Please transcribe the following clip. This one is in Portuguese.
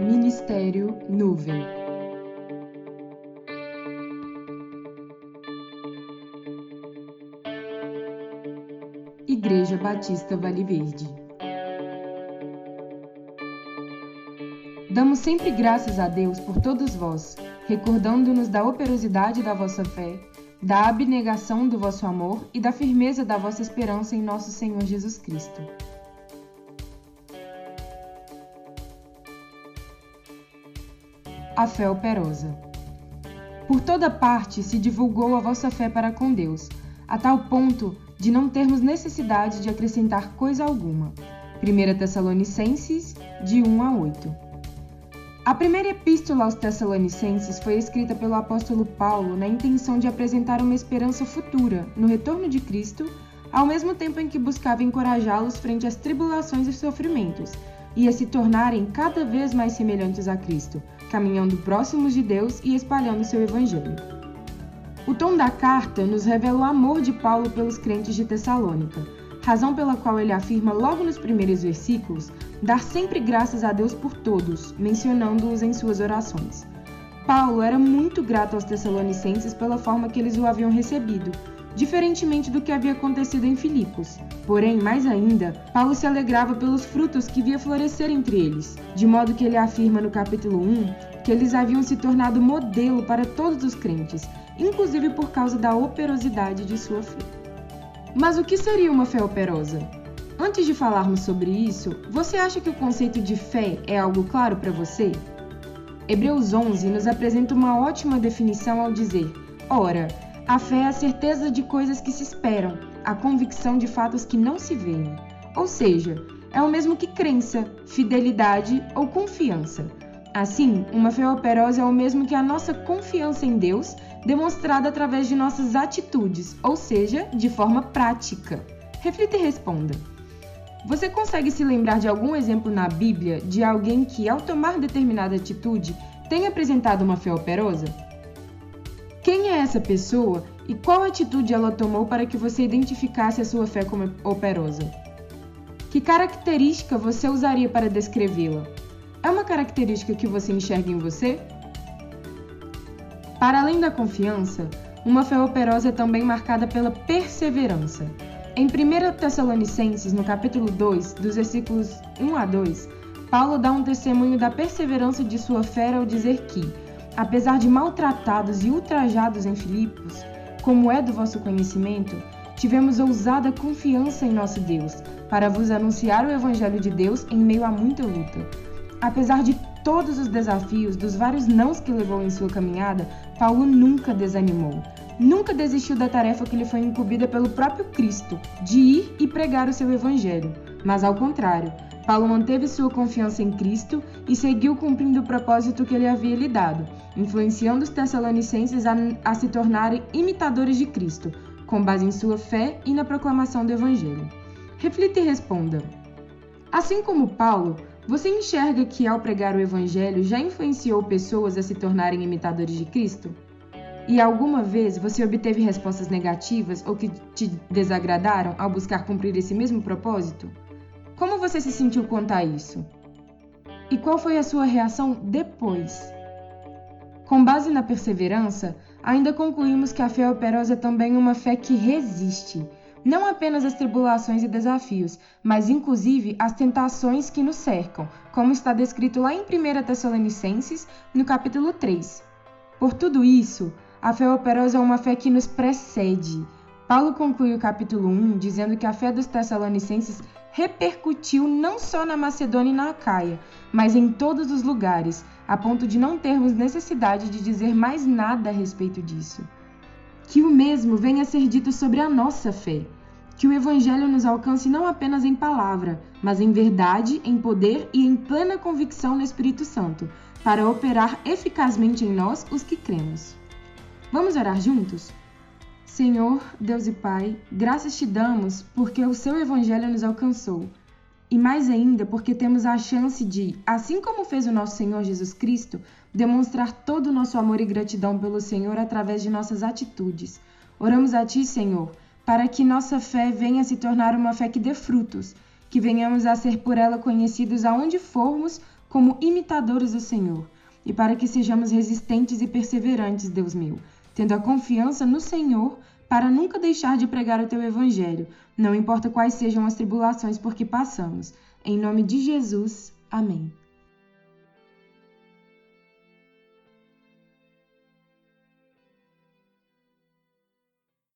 Ministério Nuvem. Igreja Batista Vale Verde. Damos sempre graças a Deus por todos vós, recordando-nos da operosidade da vossa fé, da abnegação do vosso amor e da firmeza da vossa esperança em nosso Senhor Jesus Cristo. A fé operosa. Por toda parte se divulgou a vossa fé para com Deus, a tal ponto de não termos necessidade de acrescentar coisa alguma. 1 Tessalonicenses, de 1 a 8. A primeira epístola aos Tessalonicenses foi escrita pelo apóstolo Paulo na intenção de apresentar uma esperança futura no retorno de Cristo, ao mesmo tempo em que buscava encorajá-los frente às tribulações e sofrimentos, e a se tornarem cada vez mais semelhantes a Cristo, caminhando próximos de Deus e espalhando seu evangelho. O tom da carta nos revela o amor de Paulo pelos crentes de Tessalônica, razão pela qual ele afirma logo nos primeiros versículos dar sempre graças a Deus por todos, mencionando-os em suas orações. Paulo era muito grato aos Tessalonicenses pela forma que eles o haviam recebido, diferentemente do que havia acontecido em Filipos. Porém, mais ainda, Paulo se alegrava pelos frutos que via florescer entre eles, de modo que ele afirma no capítulo 1 que eles haviam se tornado modelo para todos os crentes, inclusive por causa da operosidade de sua fé. Mas o que seria uma fé operosa? Antes de falarmos sobre isso, você acha que o conceito de fé é algo claro para você? Hebreus 11 nos apresenta uma ótima definição ao dizer: Ora, a fé é a certeza de coisas que se esperam, a convicção de fatos que não se veem. Ou seja, é o mesmo que crença, fidelidade ou confiança. Assim, uma fé operosa é o mesmo que a nossa confiança em Deus, demonstrada através de nossas atitudes, ou seja, de forma prática. Reflita e responda. Você consegue se lembrar de algum exemplo na Bíblia de alguém que, ao tomar determinada atitude, tenha apresentado uma fé operosa? Quem é essa pessoa e qual atitude ela tomou para que você identificasse a sua fé como operosa? Que característica você usaria para descrevê-la? É uma característica que você enxerga em você? Para além da confiança, uma fé operosa é também marcada pela perseverança. Em 1 Tessalonicenses, no capítulo 2, dos versículos 1 a 2, Paulo dá um testemunho da perseverança de sua fé ao dizer que, apesar de maltratados e ultrajados em Filipos, como é do vosso conhecimento, tivemos ousada confiança em nosso Deus, para vos anunciar o Evangelho de Deus em meio a muita luta. Apesar de todos os desafios, dos vários nãos que levou em sua caminhada, Paulo nunca desanimou. Nunca desistiu da tarefa que lhe foi incumbida pelo próprio Cristo, de ir e pregar o seu Evangelho. Mas, ao contrário, Paulo manteve sua confiança em Cristo e seguiu cumprindo o propósito que ele havia lhe dado, influenciando os Tessalonicenses a, a, se tornarem imitadores de Cristo, com base em sua fé e na proclamação do Evangelho. Reflita e responda: Assim como Paulo, você enxerga que ao pregar o Evangelho já influenciou pessoas a se tornarem imitadores de Cristo? E alguma vez você obteve respostas negativas ou que te desagradaram ao buscar cumprir esse mesmo propósito? Como você se sentiu a isso? E qual foi a sua reação depois? Com base na perseverança, ainda concluímos que a fé operosa é também uma fé que resiste, não apenas às tribulações e desafios, mas inclusive às tentações que nos cercam, como está descrito lá em 1 Tessalonicenses, no capítulo 3. Por tudo isso, a fé operosa é uma fé que nos precede. Paulo conclui o capítulo 1 dizendo que a fé dos Tessalonicenses repercutiu não só na Macedônia e na Acaia, mas em todos os lugares, a ponto de não termos necessidade de dizer mais nada a respeito disso. Que o mesmo venha a ser dito sobre a nossa fé. Que o Evangelho nos alcance não apenas em palavra, mas em verdade, em poder e em plena convicção no Espírito Santo, para operar eficazmente em nós os que cremos. Vamos orar juntos? Senhor, Deus e Pai, graças te damos porque o seu evangelho nos alcançou. E mais ainda porque temos a chance de, assim como fez o nosso Senhor Jesus Cristo, demonstrar todo o nosso amor e gratidão pelo Senhor através de nossas atitudes. Oramos a ti, Senhor, para que nossa fé venha se tornar uma fé que dê frutos, que venhamos a ser por ela conhecidos aonde formos como imitadores do Senhor, e para que sejamos resistentes e perseverantes, Deus meu, tendo a confiança no Senhor para nunca deixar de pregar o teu evangelho, não importa quais sejam as tribulações por que passamos. Em nome de Jesus. Amém.